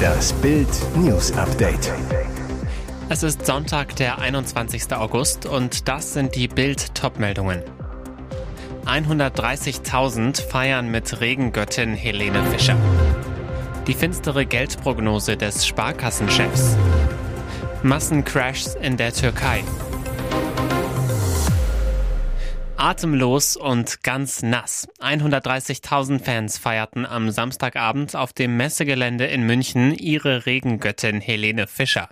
Das Bild News Update. Es ist Sonntag, der 21. August und das sind die Bild Topmeldungen. 130.000 feiern mit Regengöttin Helene Fischer. Die finstere Geldprognose des Sparkassenchefs. Massencrashs in der Türkei. Atemlos und ganz nass. 130.000 Fans feierten am Samstagabend auf dem Messegelände in München ihre Regengöttin Helene Fischer.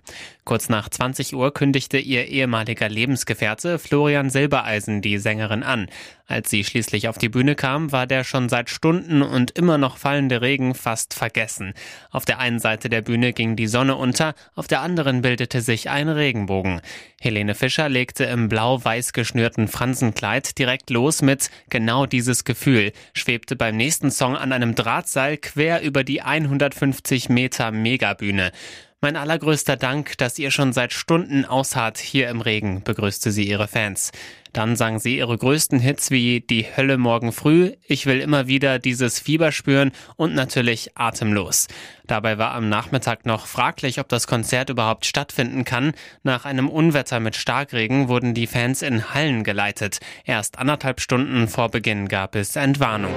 Kurz nach 20 Uhr kündigte ihr ehemaliger Lebensgefährte Florian Silbereisen die Sängerin an. Als sie schließlich auf die Bühne kam, war der schon seit Stunden und immer noch fallende Regen fast vergessen. Auf der einen Seite der Bühne ging die Sonne unter, auf der anderen bildete sich ein Regenbogen. Helene Fischer legte im blau-weiß geschnürten Fransenkleid direkt los mit genau dieses Gefühl, schwebte beim nächsten Song an einem Drahtseil quer über die 150 Meter Megabühne. Mein allergrößter Dank, dass ihr schon seit Stunden ausharrt hier im Regen, begrüßte sie ihre Fans. Dann sang sie ihre größten Hits wie Die Hölle morgen früh, Ich will immer wieder dieses Fieber spüren und natürlich Atemlos. Dabei war am Nachmittag noch fraglich, ob das Konzert überhaupt stattfinden kann. Nach einem Unwetter mit Starkregen wurden die Fans in Hallen geleitet. Erst anderthalb Stunden vor Beginn gab es Entwarnung.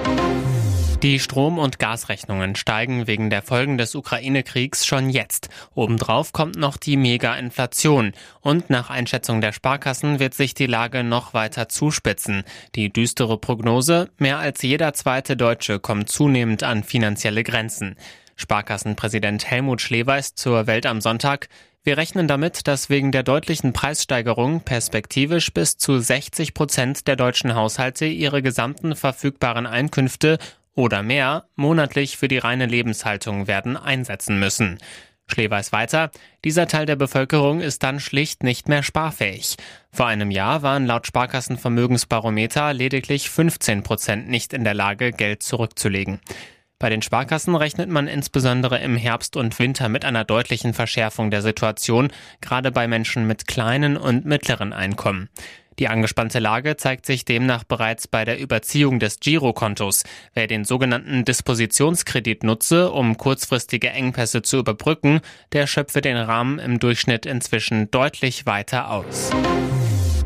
Die Strom- und Gasrechnungen steigen wegen der Folgen des Ukraine-Kriegs schon jetzt. Obendrauf kommt noch die Mega-Inflation. Und nach Einschätzung der Sparkassen wird sich die Lage noch weiter zuspitzen. Die düstere Prognose, mehr als jeder zweite Deutsche kommt zunehmend an finanzielle Grenzen. Sparkassenpräsident Helmut Schleweis zur Welt am Sonntag. Wir rechnen damit, dass wegen der deutlichen Preissteigerung perspektivisch bis zu 60 Prozent der deutschen Haushalte ihre gesamten verfügbaren Einkünfte oder mehr monatlich für die reine Lebenshaltung werden einsetzen müssen. Schlee weiß weiter, dieser Teil der Bevölkerung ist dann schlicht nicht mehr sparfähig. Vor einem Jahr waren laut Sparkassenvermögensbarometer lediglich 15 Prozent nicht in der Lage, Geld zurückzulegen. Bei den Sparkassen rechnet man insbesondere im Herbst und Winter mit einer deutlichen Verschärfung der Situation, gerade bei Menschen mit kleinen und mittleren Einkommen. Die angespannte Lage zeigt sich demnach bereits bei der Überziehung des Girokontos. Wer den sogenannten Dispositionskredit nutze, um kurzfristige Engpässe zu überbrücken, der schöpfe den Rahmen im Durchschnitt inzwischen deutlich weiter aus.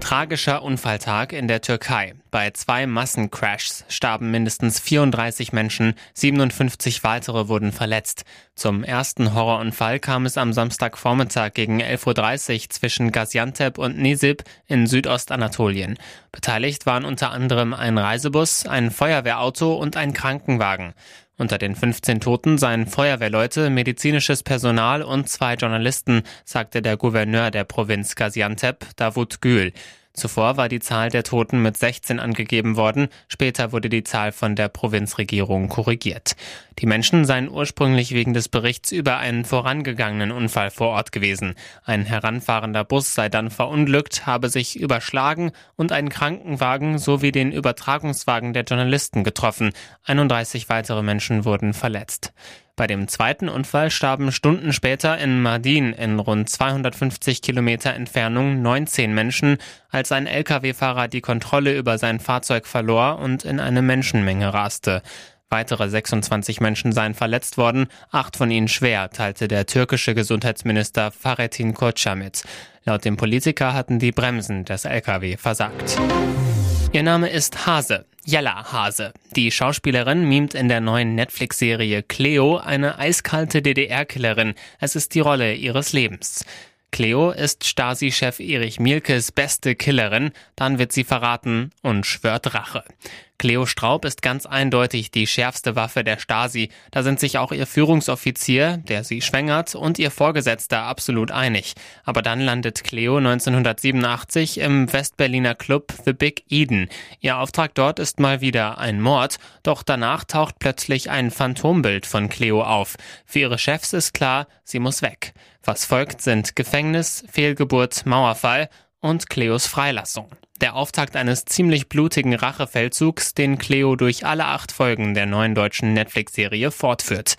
Tragischer Unfalltag in der Türkei. Bei zwei Massencrashs starben mindestens 34 Menschen, 57 weitere wurden verletzt. Zum ersten Horrorunfall kam es am Samstagvormittag gegen 11.30 Uhr zwischen Gaziantep und Nisib in Südostanatolien. Beteiligt waren unter anderem ein Reisebus, ein Feuerwehrauto und ein Krankenwagen. Unter den 15 Toten seien Feuerwehrleute, medizinisches Personal und zwei Journalisten, sagte der Gouverneur der Provinz Gaziantep, Davut Gül. Zuvor war die Zahl der Toten mit 16 angegeben worden, später wurde die Zahl von der Provinzregierung korrigiert. Die Menschen seien ursprünglich wegen des Berichts über einen vorangegangenen Unfall vor Ort gewesen. Ein heranfahrender Bus sei dann verunglückt, habe sich überschlagen und einen Krankenwagen sowie den Übertragungswagen der Journalisten getroffen. 31 weitere Menschen wurden verletzt. Bei dem zweiten Unfall starben Stunden später in Mardin in rund 250 Kilometer Entfernung 19 Menschen, als ein Lkw-Fahrer die Kontrolle über sein Fahrzeug verlor und in eine Menschenmenge raste. Weitere 26 Menschen seien verletzt worden, acht von ihnen schwer, teilte der türkische Gesundheitsminister Fahrettin Koca mit. Laut dem Politiker hatten die Bremsen des Lkw versagt. Ihr Name ist Hase, Jella Hase. Die Schauspielerin mimt in der neuen Netflix-Serie Cleo eine eiskalte DDR-Killerin. Es ist die Rolle ihres Lebens. Cleo ist Stasi-Chef Erich Mielkes beste Killerin, dann wird sie verraten und schwört Rache. Cleo Straub ist ganz eindeutig die schärfste Waffe der Stasi. Da sind sich auch ihr Führungsoffizier, der sie schwängert, und ihr Vorgesetzter absolut einig. Aber dann landet Cleo 1987 im Westberliner Club The Big Eden. Ihr Auftrag dort ist mal wieder ein Mord, doch danach taucht plötzlich ein Phantombild von Cleo auf. Für ihre Chefs ist klar, sie muss weg. Was folgt sind Gefängnis, Fehlgeburt, Mauerfall und Cleos Freilassung. Der Auftakt eines ziemlich blutigen Rachefeldzugs, den Cleo durch alle acht Folgen der neuen deutschen Netflix-Serie fortführt.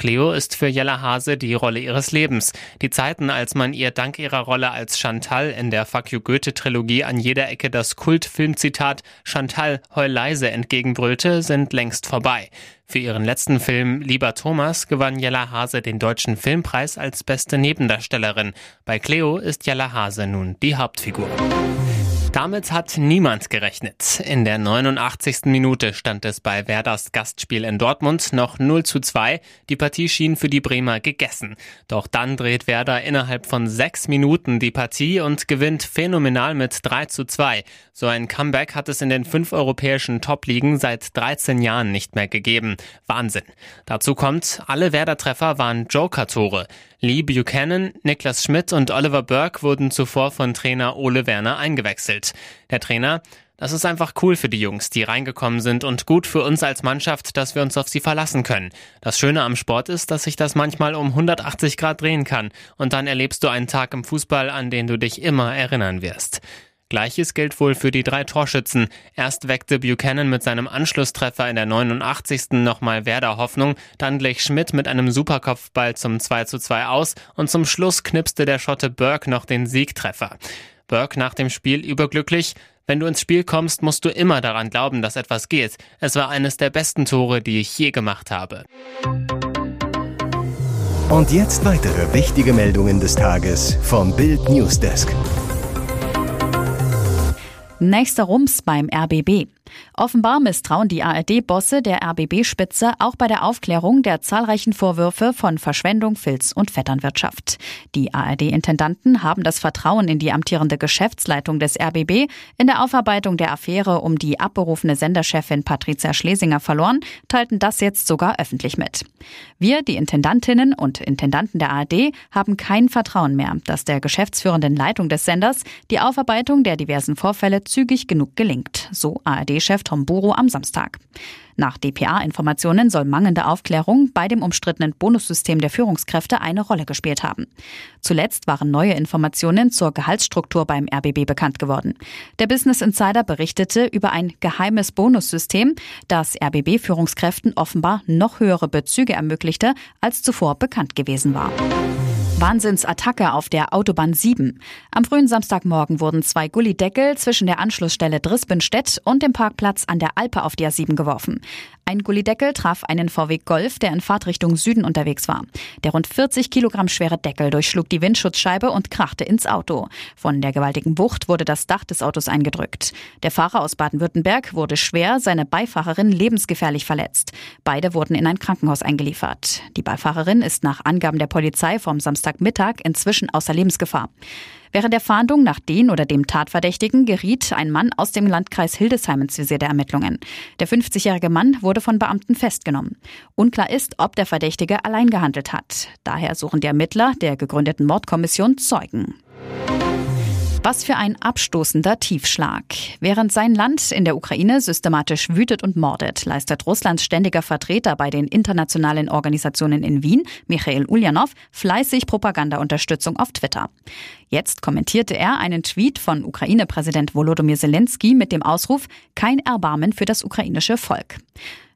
Cleo ist für Jella Hase die Rolle ihres Lebens. Die Zeiten, als man ihr dank ihrer Rolle als Chantal in der Fuck You Goethe Trilogie an jeder Ecke das Kultfilmzitat Chantal heul leise entgegenbrüllte, sind längst vorbei. Für ihren letzten Film Lieber Thomas gewann Jella Hase den Deutschen Filmpreis als beste Nebendarstellerin. Bei Cleo ist Jella Hase nun die Hauptfigur. Damit hat niemand gerechnet. In der 89. Minute stand es bei Werders Gastspiel in Dortmund noch 0 zu 2. Die Partie schien für die Bremer gegessen. Doch dann dreht Werder innerhalb von sechs Minuten die Partie und gewinnt phänomenal mit 3 zu 2. So ein Comeback hat es in den fünf europäischen Top-Ligen seit 13 Jahren nicht mehr gegeben. Wahnsinn. Dazu kommt, alle Werder-Treffer waren Joker-Tore. Lee Buchanan, Niklas Schmidt und Oliver Burke wurden zuvor von Trainer Ole Werner eingewechselt. Der Trainer, das ist einfach cool für die Jungs, die reingekommen sind und gut für uns als Mannschaft, dass wir uns auf sie verlassen können. Das Schöne am Sport ist, dass sich das manchmal um 180 Grad drehen kann und dann erlebst du einen Tag im Fußball, an den du dich immer erinnern wirst. Gleiches gilt wohl für die drei Torschützen. Erst weckte Buchanan mit seinem Anschlusstreffer in der 89. nochmal Werder Hoffnung, dann glich Schmidt mit einem Superkopfball zum 2 zu 2 aus und zum Schluss knipste der Schotte Burke noch den Siegtreffer. Burke nach dem Spiel überglücklich. Wenn du ins Spiel kommst, musst du immer daran glauben, dass etwas geht. Es war eines der besten Tore, die ich je gemacht habe. Und jetzt weitere wichtige Meldungen des Tages vom Bild Newsdesk. Nächster Rums beim RBB. Offenbar misstrauen die ARD-Bosse der RBB-Spitze auch bei der Aufklärung der zahlreichen Vorwürfe von Verschwendung, Filz und Vetternwirtschaft. Die ARD-Intendanten haben das Vertrauen in die amtierende Geschäftsleitung des RBB in der Aufarbeitung der Affäre um die abberufene Senderchefin Patricia Schlesinger verloren, teilten das jetzt sogar öffentlich mit. Wir, die Intendantinnen und Intendanten der ARD, haben kein Vertrauen mehr, dass der geschäftsführenden Leitung des Senders die Aufarbeitung der diversen Vorfälle zügig genug gelingt, so ARD chef Tom Buro am Samstag. Nach DPA-Informationen soll mangelnde Aufklärung bei dem umstrittenen Bonussystem der Führungskräfte eine Rolle gespielt haben. Zuletzt waren neue Informationen zur Gehaltsstruktur beim RBB bekannt geworden. Der Business Insider berichtete über ein geheimes Bonussystem, das RBB-Führungskräften offenbar noch höhere Bezüge ermöglichte, als zuvor bekannt gewesen war. Wahnsinnsattacke auf der Autobahn 7. Am frühen Samstagmorgen wurden zwei Gullideckel zwischen der Anschlussstelle Drispenstedt und dem Parkplatz an der Alpe auf der 7 geworfen. Ein Gullideckel traf einen VW Golf, der in Fahrtrichtung Süden unterwegs war. Der rund 40 Kilogramm schwere Deckel durchschlug die Windschutzscheibe und krachte ins Auto. Von der gewaltigen Wucht wurde das Dach des Autos eingedrückt. Der Fahrer aus Baden-Württemberg wurde schwer, seine Beifahrerin lebensgefährlich verletzt. Beide wurden in ein Krankenhaus eingeliefert. Die Beifahrerin ist nach Angaben der Polizei vom Samstagmittag inzwischen außer Lebensgefahr. Während der Fahndung nach den oder dem Tatverdächtigen geriet ein Mann aus dem Landkreis Hildesheim ins Visier der Ermittlungen. Der 50-jährige Mann wurde von Beamten festgenommen. Unklar ist, ob der Verdächtige allein gehandelt hat. Daher suchen die Ermittler der gegründeten Mordkommission Zeugen. Was für ein abstoßender Tiefschlag. Während sein Land in der Ukraine systematisch wütet und mordet, leistet Russlands ständiger Vertreter bei den internationalen Organisationen in Wien, Michael Ulyanov, fleißig Propagandaunterstützung auf Twitter. Jetzt kommentierte er einen Tweet von Ukraine-Präsident Volodymyr Zelensky mit dem Ausruf Kein Erbarmen für das ukrainische Volk.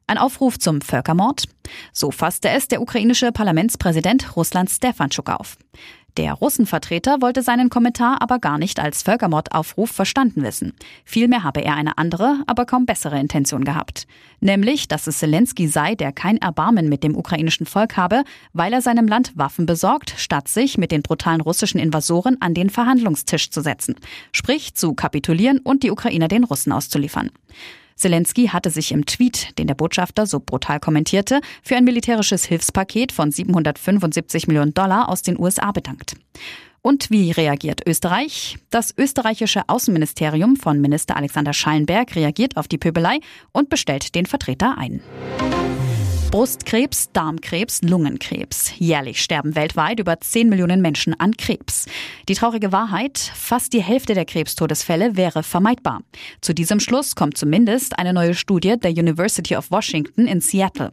Ein Aufruf zum Völkermord? So fasste es der ukrainische Parlamentspräsident Russland Stefanschuk auf. Der Russenvertreter wollte seinen Kommentar aber gar nicht als Völkermordaufruf verstanden wissen. Vielmehr habe er eine andere, aber kaum bessere Intention gehabt. Nämlich, dass es Zelensky sei, der kein Erbarmen mit dem ukrainischen Volk habe, weil er seinem Land Waffen besorgt, statt sich mit den brutalen russischen Invasoren an den Verhandlungstisch zu setzen. Sprich, zu kapitulieren und die Ukrainer den Russen auszuliefern. Zelensky hatte sich im Tweet, den der Botschafter so brutal kommentierte, für ein militärisches Hilfspaket von 775 Millionen Dollar aus den USA bedankt. Und wie reagiert Österreich? Das österreichische Außenministerium von Minister Alexander Schallenberg reagiert auf die Pöbelei und bestellt den Vertreter ein. Brustkrebs, Darmkrebs, Lungenkrebs. Jährlich sterben weltweit über 10 Millionen Menschen an Krebs. Die traurige Wahrheit, fast die Hälfte der Krebstodesfälle wäre vermeidbar. Zu diesem Schluss kommt zumindest eine neue Studie der University of Washington in Seattle.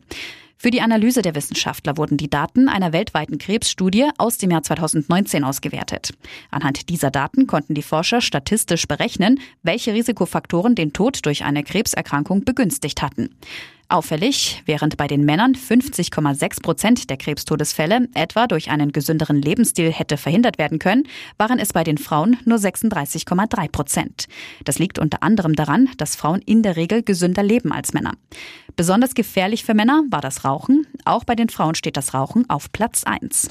Für die Analyse der Wissenschaftler wurden die Daten einer weltweiten Krebsstudie aus dem Jahr 2019 ausgewertet. Anhand dieser Daten konnten die Forscher statistisch berechnen, welche Risikofaktoren den Tod durch eine Krebserkrankung begünstigt hatten. Auffällig, während bei den Männern 50,6 Prozent der Krebstodesfälle etwa durch einen gesünderen Lebensstil hätte verhindert werden können, waren es bei den Frauen nur 36,3 Prozent. Das liegt unter anderem daran, dass Frauen in der Regel gesünder leben als Männer. Besonders gefährlich für Männer war das Rauchen. Auch bei den Frauen steht das Rauchen auf Platz 1.